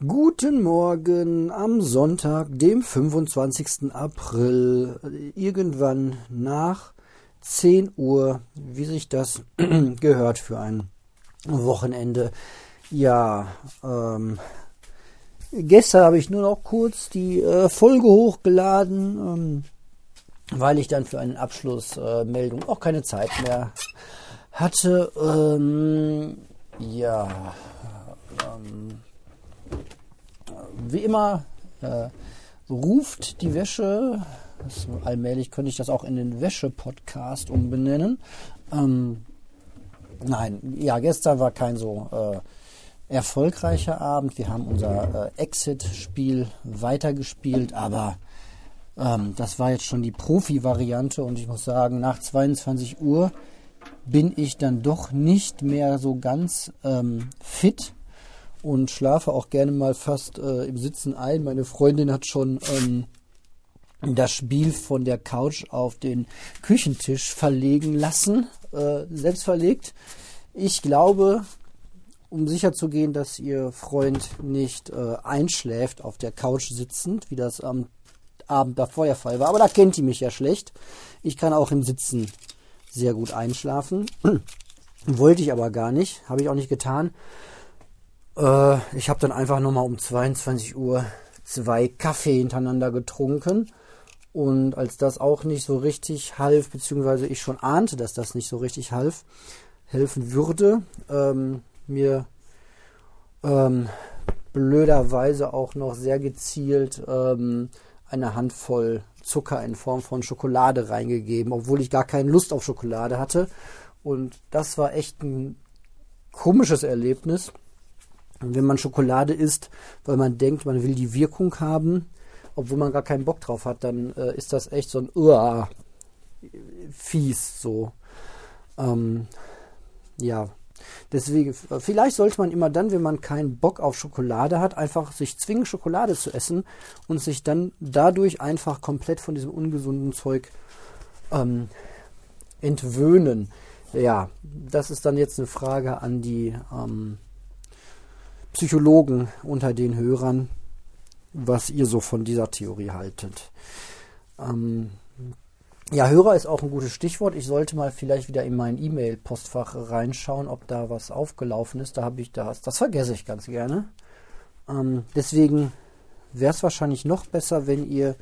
Guten Morgen am Sonntag, dem 25. April, irgendwann nach 10 Uhr, wie sich das gehört für ein Wochenende. Ja, ähm, gestern habe ich nur noch kurz die äh, Folge hochgeladen, ähm, weil ich dann für eine Abschlussmeldung äh, auch keine Zeit mehr hatte. Ähm, ja, ähm, wie immer äh, ruft die Wäsche. Das, allmählich könnte ich das auch in den Wäsche-Podcast umbenennen. Ähm, nein, ja, gestern war kein so äh, erfolgreicher Abend. Wir haben unser äh, Exit-Spiel weitergespielt, aber ähm, das war jetzt schon die Profi-Variante und ich muss sagen, nach 22 Uhr bin ich dann doch nicht mehr so ganz ähm, fit und schlafe auch gerne mal fast äh, im Sitzen ein. Meine Freundin hat schon ähm, das Spiel von der Couch auf den Küchentisch verlegen lassen, äh, selbst verlegt. Ich glaube, um sicher zu gehen, dass ihr Freund nicht äh, einschläft auf der Couch sitzend, wie das am Abend davor der Fall war. Aber da kennt ihr mich ja schlecht. Ich kann auch im Sitzen sehr gut einschlafen. Wollte ich aber gar nicht, habe ich auch nicht getan. Äh, ich habe dann einfach nochmal um 22 Uhr zwei Kaffee hintereinander getrunken. Und als das auch nicht so richtig half, beziehungsweise ich schon ahnte, dass das nicht so richtig half, helfen würde, ähm, mir ähm, blöderweise auch noch sehr gezielt ähm, eine Handvoll Zucker in Form von Schokolade reingegeben, obwohl ich gar keine Lust auf Schokolade hatte. Und das war echt ein komisches Erlebnis wenn man Schokolade isst, weil man denkt, man will die Wirkung haben, obwohl man gar keinen Bock drauf hat, dann äh, ist das echt so ein Uah, fies so. Ähm, ja, deswegen, vielleicht sollte man immer dann, wenn man keinen Bock auf Schokolade hat, einfach sich zwingen, Schokolade zu essen und sich dann dadurch einfach komplett von diesem ungesunden Zeug ähm, entwöhnen. Ja, das ist dann jetzt eine Frage an die ähm, Psychologen unter den Hörern, was ihr so von dieser Theorie haltet. Ähm, ja, Hörer ist auch ein gutes Stichwort. Ich sollte mal vielleicht wieder in mein E-Mail-Postfach reinschauen, ob da was aufgelaufen ist. Da habe ich das. Das vergesse ich ganz gerne. Ähm, deswegen wäre es wahrscheinlich noch besser, wenn ihr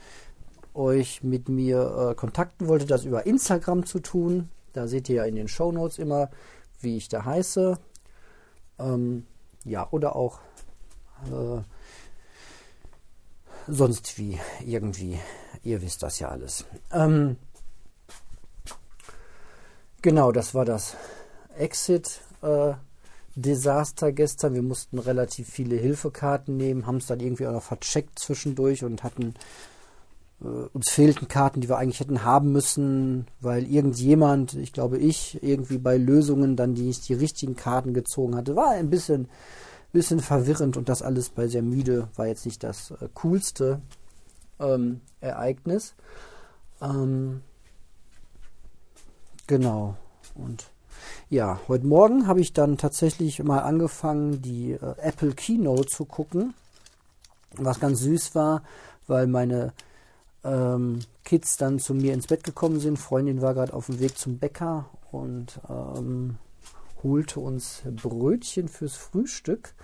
euch mit mir äh, kontakten wolltet, das über Instagram zu tun. Da seht ihr ja in den Show Notes immer, wie ich da heiße. Ähm, ja, oder auch äh, sonst wie irgendwie. Ihr wisst das ja alles. Ähm, genau, das war das Exit. Äh, gestern. Wir mussten relativ viele Hilfekarten nehmen, haben es dann irgendwie auch noch vercheckt zwischendurch und hatten uns fehlten Karten, die wir eigentlich hätten haben müssen, weil irgendjemand, ich glaube ich, irgendwie bei Lösungen dann die nicht die richtigen Karten gezogen hatte. War ein bisschen bisschen verwirrend und das alles bei sehr müde war jetzt nicht das äh, coolste ähm, Ereignis. Ähm, genau. Und ja, heute Morgen habe ich dann tatsächlich mal angefangen, die äh, Apple Keynote zu gucken, was ganz süß war, weil meine ähm, Kids dann zu mir ins Bett gekommen sind. Freundin war gerade auf dem Weg zum Bäcker und ähm, holte uns Brötchen fürs Frühstück.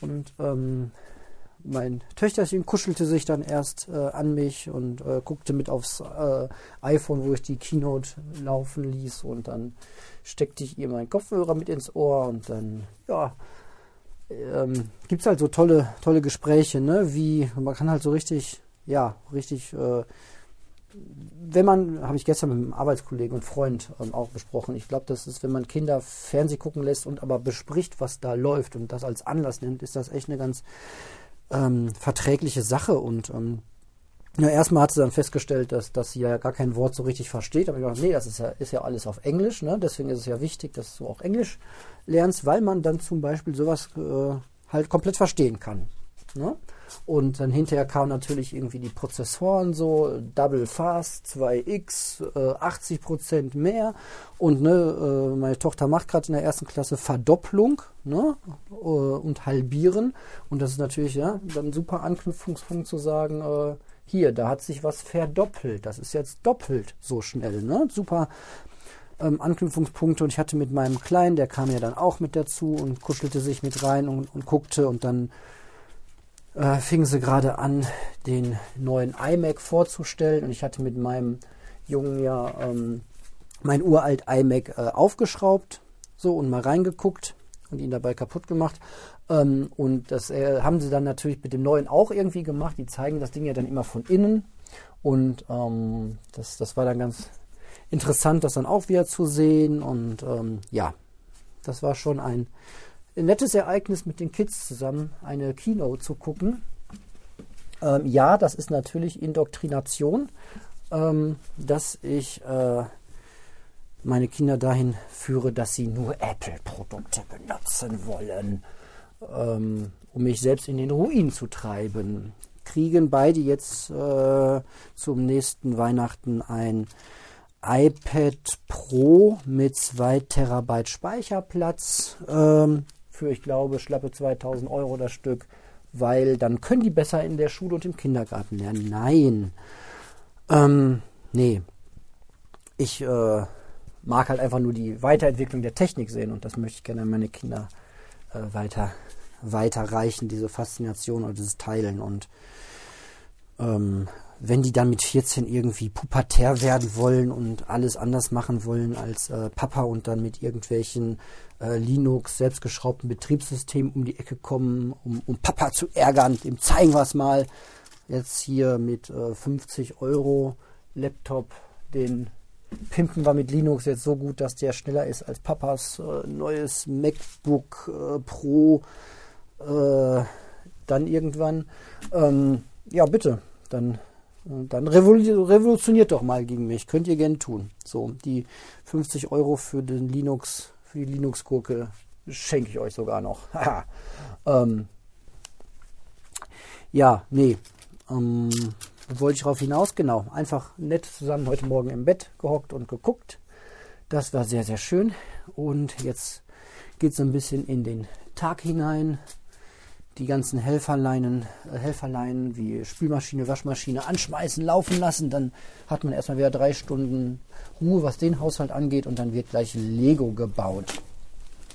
Und ähm, mein Töchterchen kuschelte sich dann erst äh, an mich und äh, guckte mit aufs äh, iPhone, wo ich die Keynote laufen ließ. Und dann steckte ich ihr meinen Kopfhörer mit ins Ohr und dann, ja, ähm, gibt es halt so tolle, tolle Gespräche, ne? Wie, man kann halt so richtig, ja, richtig äh, wenn man, habe ich gestern mit einem Arbeitskollegen und Freund ähm, auch besprochen, ich glaube, das ist, wenn man Kinder Fernseh gucken lässt und aber bespricht, was da läuft und das als Anlass nimmt, ist das echt eine ganz ähm, verträgliche Sache. Und ähm, ja, erstmal hat sie dann festgestellt, dass, dass sie ja gar kein Wort so richtig versteht. Aber ich dachte, nee, das ist ja, ist ja alles auf Englisch, ne? Deswegen ist es ja wichtig, dass du auch Englisch lernst, weil man dann zum Beispiel sowas äh, halt komplett verstehen kann. Ne? Und dann hinterher kamen natürlich irgendwie die Prozessoren so, Double Fast, 2x, äh, 80% mehr. Und ne, äh, meine Tochter macht gerade in der ersten Klasse Verdopplung ne, äh, und halbieren. Und das ist natürlich ja, dann ein super Anknüpfungspunkt zu sagen, äh, hier, da hat sich was verdoppelt. Das ist jetzt doppelt so schnell. Ne? Super ähm, Anknüpfungspunkte. Und ich hatte mit meinem Kleinen, der kam ja dann auch mit dazu und kuschelte sich mit rein und, und guckte. Und dann äh, fingen sie gerade an, den neuen iMac vorzustellen. Und ich hatte mit meinem Jungen ja ähm, mein uralt iMac äh, aufgeschraubt so und mal reingeguckt und ihn dabei kaputt gemacht. Ähm, und das äh, haben sie dann natürlich mit dem neuen auch irgendwie gemacht. Die zeigen das Ding ja dann immer von innen. Und ähm, das, das war dann ganz interessant, das dann auch wieder zu sehen. Und ähm, ja, das war schon ein nettes Ereignis mit den Kids zusammen, eine Keynote zu gucken. Ähm, ja, das ist natürlich Indoktrination, ähm, dass ich äh, meine Kinder dahin führe, dass sie nur Apple-Produkte benutzen wollen, ähm, um mich selbst in den Ruin zu treiben. Kriegen beide jetzt äh, zum nächsten Weihnachten ein iPad Pro mit 2 Terabyte Speicherplatz. Ähm, für, ich glaube, schlappe 2000 Euro das Stück, weil dann können die besser in der Schule und im Kindergarten lernen. Nein. Ähm, nee. Ich äh, mag halt einfach nur die Weiterentwicklung der Technik sehen und das möchte ich gerne an meine Kinder äh, weiter weiterreichen, diese Faszination oder dieses Teilen und ähm, wenn die dann mit 14 irgendwie pubertär werden wollen und alles anders machen wollen als äh, Papa und dann mit irgendwelchen äh, Linux selbstgeschraubten Betriebssystemen um die Ecke kommen, um, um Papa zu ärgern, dem zeigen wir es mal. Jetzt hier mit äh, 50 Euro Laptop, den pimpen wir mit Linux jetzt so gut, dass der schneller ist als Papas äh, neues MacBook äh, Pro äh, dann irgendwann. Ähm, ja, bitte, dann dann revolutioniert doch mal gegen mich. Könnt ihr gern tun. So, die 50 Euro für den Linux, für die Linux-Gurke schenke ich euch sogar noch. ähm, ja, nee. Ähm, wollte ich darauf hinaus? Genau. Einfach nett zusammen heute Morgen im Bett gehockt und geguckt. Das war sehr, sehr schön. Und jetzt geht es ein bisschen in den Tag hinein die ganzen Helferleinen, äh, Helferleinen wie Spülmaschine, Waschmaschine anschmeißen, laufen lassen. Dann hat man erstmal wieder drei Stunden Ruhe, was den Haushalt angeht und dann wird gleich Lego gebaut.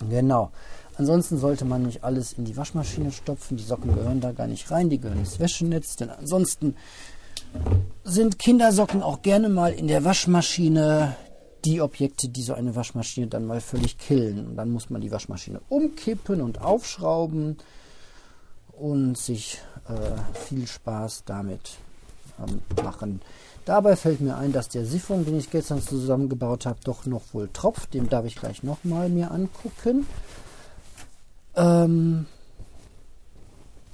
Genau. Ansonsten sollte man nicht alles in die Waschmaschine stopfen. Die Socken gehören da gar nicht rein, die gehören ins Wäschenetz. Denn ansonsten sind Kindersocken auch gerne mal in der Waschmaschine die Objekte, die so eine Waschmaschine dann mal völlig killen. Und dann muss man die Waschmaschine umkippen und aufschrauben und sich äh, viel Spaß damit ähm, machen. Dabei fällt mir ein, dass der Siphon, den ich gestern zusammengebaut habe, doch noch wohl tropft. Den darf ich gleich nochmal mir angucken. Ähm,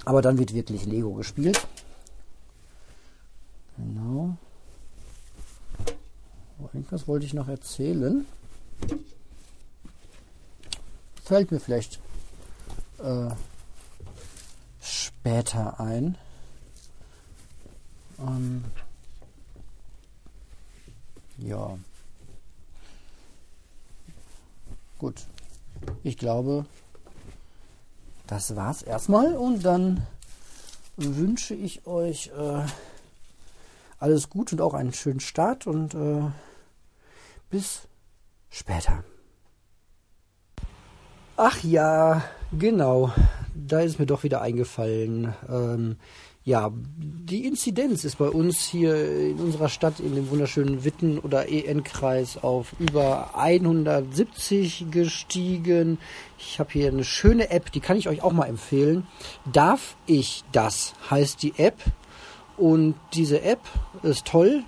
aber dann wird wirklich Lego gespielt. Genau. Irgendwas wollte ich noch erzählen. Fällt mir vielleicht äh, später ein. Ähm, ja. Gut. Ich glaube, das war's erstmal und dann wünsche ich euch äh, alles gut und auch einen schönen Start und äh, bis später. Ach ja, genau da ist mir doch wieder eingefallen. Ähm, ja, die Inzidenz ist bei uns hier in unserer Stadt in dem wunderschönen Witten- oder EN-Kreis auf über 170 gestiegen. Ich habe hier eine schöne App, die kann ich euch auch mal empfehlen. Darf ich das heißt die App. Und diese App ist toll.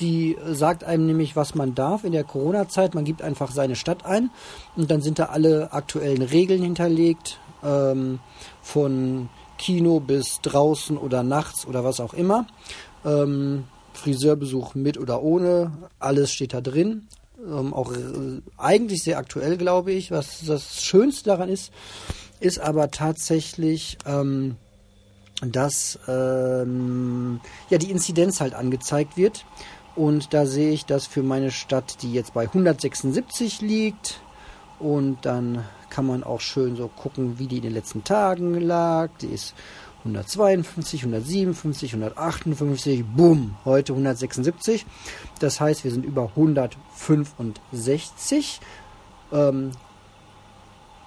Die sagt einem nämlich, was man darf in der Corona-Zeit. Man gibt einfach seine Stadt ein und dann sind da alle aktuellen Regeln hinterlegt ähm, von Kino bis draußen oder nachts oder was auch immer. Ähm, Friseurbesuch mit oder ohne, alles steht da drin. Ähm, auch äh, eigentlich sehr aktuell, glaube ich. Was das Schönste daran ist, ist aber tatsächlich, ähm, dass ähm, ja die Inzidenz halt angezeigt wird. Und da sehe ich, dass für meine Stadt, die jetzt bei 176 liegt, und dann kann man auch schön so gucken, wie die in den letzten Tagen lag. Die ist 152, 157, 158, boom, heute 176. Das heißt, wir sind über 165. Ähm,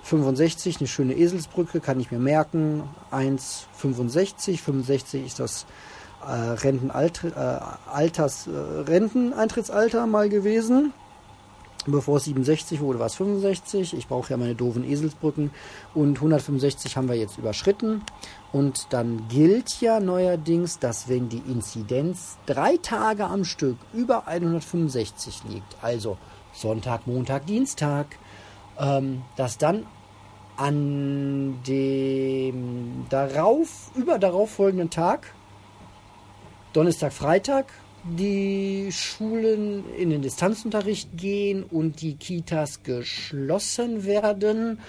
65, eine schöne Eselsbrücke, kann ich mir merken. 1,65, 65 ist das äh, Rentenalter, äh, Alters, äh, Renteneintrittsalter mal gewesen. Bevor es 67 wurde, war es 65. Ich brauche ja meine doofen Eselsbrücken. Und 165 haben wir jetzt überschritten. Und dann gilt ja neuerdings, dass wenn die Inzidenz drei Tage am Stück über 165 liegt, also Sonntag, Montag, Dienstag, ähm, dass dann an dem darauf, über darauf folgenden Tag, Donnerstag, Freitag, die Schulen in den Distanzunterricht gehen und die Kitas geschlossen werden.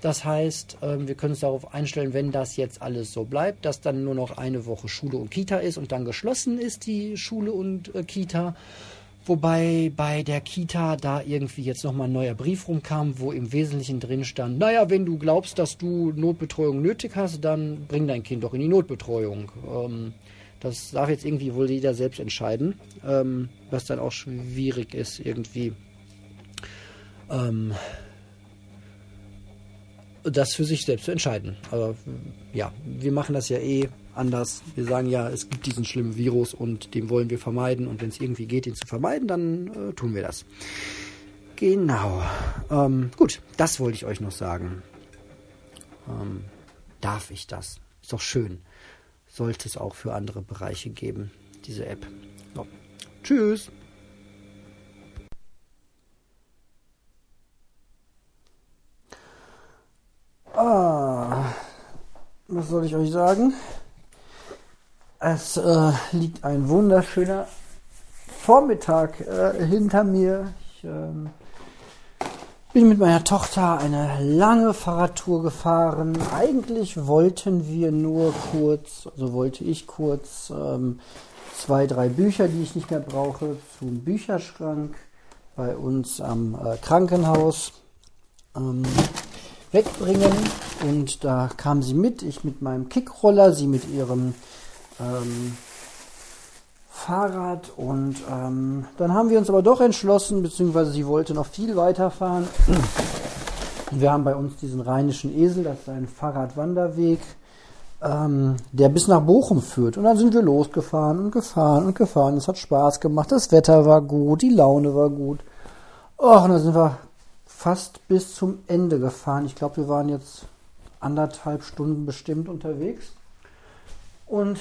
Das heißt, ähm, wir können uns darauf einstellen, wenn das jetzt alles so bleibt, dass dann nur noch eine Woche Schule und Kita ist und dann geschlossen ist die Schule und äh, Kita. Wobei bei der Kita da irgendwie jetzt nochmal ein neuer Brief rumkam, wo im Wesentlichen drin stand, naja, wenn du glaubst, dass du Notbetreuung nötig hast, dann bring dein Kind doch in die Notbetreuung. Ähm, das darf jetzt irgendwie wohl jeder selbst entscheiden, ähm, was dann auch schwierig ist, irgendwie ähm, das für sich selbst zu entscheiden. Aber ja, wir machen das ja eh anders. Wir sagen ja, es gibt diesen schlimmen Virus und den wollen wir vermeiden. Und wenn es irgendwie geht, ihn zu vermeiden, dann äh, tun wir das. Genau. Ähm, gut, das wollte ich euch noch sagen. Ähm, darf ich das? Ist doch schön sollte es auch für andere Bereiche geben, diese App. So. Tschüss. Ah, was soll ich euch sagen? Es äh, liegt ein wunderschöner Vormittag äh, hinter mir. Ich ähm, bin mit meiner Tochter eine lange Fahrradtour gefahren. Eigentlich wollten wir nur kurz, also wollte ich kurz ähm, zwei, drei Bücher, die ich nicht mehr brauche, zum Bücherschrank bei uns am äh, Krankenhaus ähm, wegbringen. Und da kam sie mit, ich mit meinem Kickroller, sie mit ihrem ähm, Fahrrad und ähm, dann haben wir uns aber doch entschlossen, beziehungsweise sie wollte noch viel weiterfahren. Wir haben bei uns diesen rheinischen Esel, das ist ein Fahrradwanderweg, ähm, der bis nach Bochum führt. Und dann sind wir losgefahren und gefahren und gefahren. Es hat Spaß gemacht, das Wetter war gut, die Laune war gut. Och, und dann sind wir fast bis zum Ende gefahren. Ich glaube, wir waren jetzt anderthalb Stunden bestimmt unterwegs. Und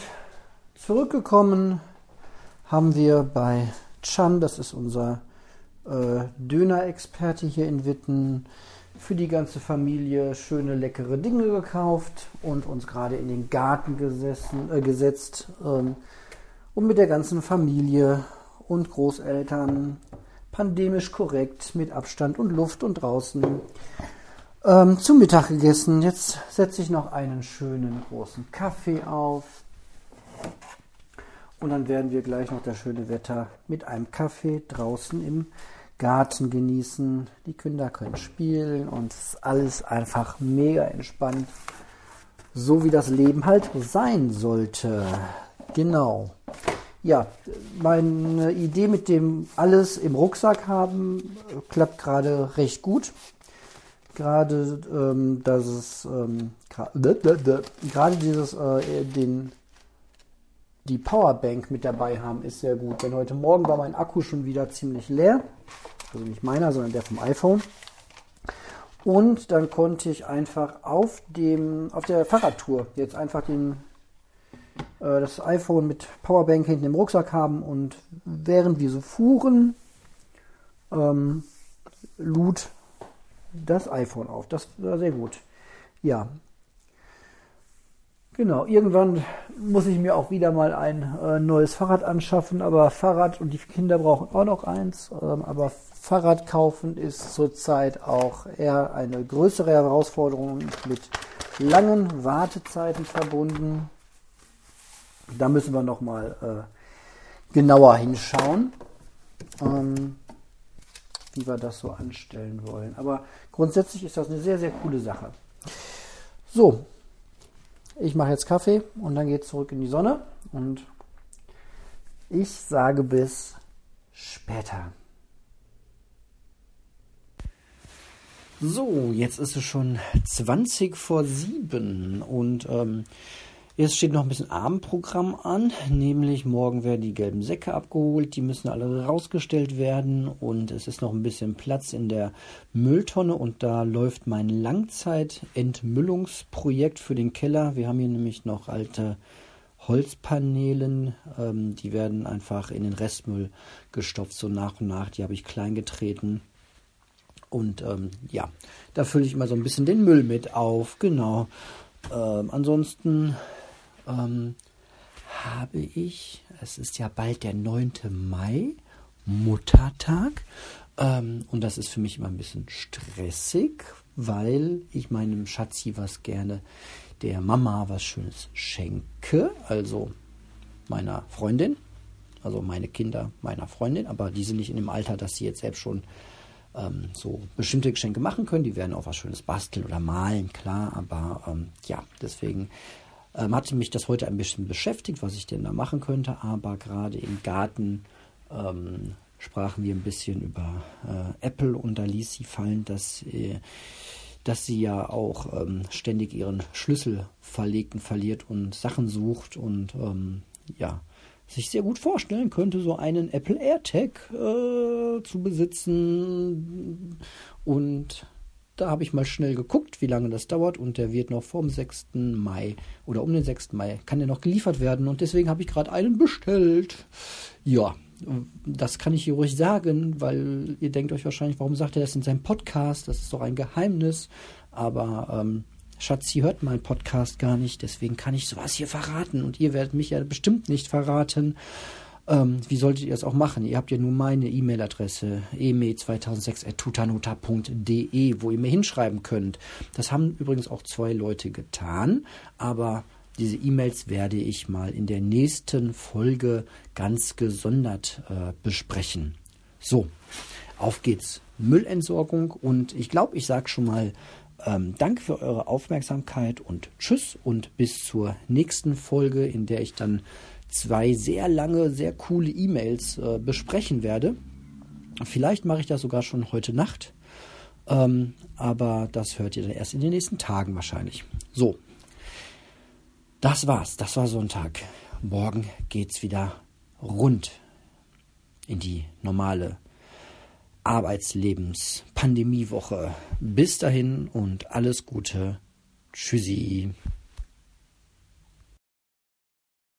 zurückgekommen haben wir bei Chan, das ist unser äh, Döner-Experte hier in Witten, für die ganze Familie schöne leckere Dinge gekauft und uns gerade in den Garten gesessen, äh, gesetzt ähm, und mit der ganzen Familie und Großeltern pandemisch korrekt mit Abstand und Luft und draußen ähm, zum Mittag gegessen. Jetzt setze ich noch einen schönen großen Kaffee auf und dann werden wir gleich noch das schöne Wetter mit einem Kaffee draußen im Garten genießen. Die Kinder können spielen und es ist alles einfach mega entspannt. So wie das Leben halt sein sollte. Genau. Ja, meine Idee mit dem alles im Rucksack haben klappt gerade recht gut. Gerade, ähm, dass es ähm, gerade dieses äh, den die Powerbank mit dabei haben, ist sehr gut. Denn heute Morgen war mein Akku schon wieder ziemlich leer. Also nicht meiner, sondern der vom iPhone. Und dann konnte ich einfach auf dem, auf der Fahrradtour jetzt einfach den, äh, das iPhone mit Powerbank hinten im Rucksack haben und während wir so fuhren, ähm, lud das iPhone auf. Das war sehr gut. Ja, Genau, irgendwann muss ich mir auch wieder mal ein äh, neues Fahrrad anschaffen, aber Fahrrad und die Kinder brauchen auch noch eins. Ähm, aber Fahrrad kaufen ist zurzeit auch eher eine größere Herausforderung mit langen Wartezeiten verbunden. Da müssen wir nochmal äh, genauer hinschauen, ähm, wie wir das so anstellen wollen. Aber grundsätzlich ist das eine sehr, sehr coole Sache. So, ich mache jetzt Kaffee und dann geht es zurück in die Sonne und ich sage bis später. So, jetzt ist es schon 20 vor 7 und ähm, jetzt steht noch ein bisschen Abendprogramm an, nämlich morgen werden die gelben Säcke abgeholt, die müssen alle rausgestellt werden und es ist noch ein bisschen Platz in der Mülltonne und da läuft mein Langzeitentmüllungsprojekt für den Keller. Wir haben hier nämlich noch alte Holzpanelen, ähm, die werden einfach in den Restmüll gestopft, so nach und nach, die habe ich klein getreten und ähm, ja, da fülle ich mal so ein bisschen den Müll mit auf. Genau. Ähm, ansonsten ähm, habe ich, es ist ja bald der 9. Mai, Muttertag. Ähm, und das ist für mich immer ein bisschen stressig, weil ich meinem Schatzi was gerne der Mama was Schönes schenke. Also meiner Freundin. Also meine Kinder meiner Freundin. Aber die sind nicht in dem Alter, dass sie jetzt selbst schon ähm, so bestimmte Geschenke machen können. Die werden auch was Schönes basteln oder malen, klar. Aber ähm, ja, deswegen ähm, hatte mich das heute ein bisschen beschäftigt, was ich denn da machen könnte. Aber gerade im Garten ähm, sprachen wir ein bisschen über äh, Apple und da ließ sie fallen, dass, äh, dass sie ja auch ähm, ständig ihren Schlüssel verlegt und verliert und Sachen sucht und ähm, ja, sich sehr gut vorstellen könnte, so einen Apple AirTag äh, zu besitzen. Und da habe ich mal schnell geguckt, wie lange das dauert. Und der wird noch vom 6. Mai oder um den 6. Mai kann der noch geliefert werden. Und deswegen habe ich gerade einen bestellt. Ja, das kann ich hier ruhig sagen, weil ihr denkt euch wahrscheinlich, warum sagt er das in seinem Podcast? Das ist doch ein Geheimnis. Aber ähm, Schatzi hört meinen Podcast gar nicht, deswegen kann ich sowas hier verraten und ihr werdet mich ja bestimmt nicht verraten. Ähm, wie solltet ihr es auch machen? Ihr habt ja nur meine E-Mail-Adresse eme2006.tutanuta.de, wo ihr mir hinschreiben könnt. Das haben übrigens auch zwei Leute getan, aber diese E-Mails werde ich mal in der nächsten Folge ganz gesondert äh, besprechen. So, auf geht's. Müllentsorgung und ich glaube, ich sage schon mal ähm, danke für eure Aufmerksamkeit und tschüss und bis zur nächsten Folge, in der ich dann zwei sehr lange, sehr coole E-Mails äh, besprechen werde. Vielleicht mache ich das sogar schon heute Nacht, ähm, aber das hört ihr dann erst in den nächsten Tagen wahrscheinlich. So, das war's. Das war Sonntag. Morgen geht's wieder rund in die normale Arbeitslebens Pandemiewoche. Bis dahin und alles Gute. Tschüssi.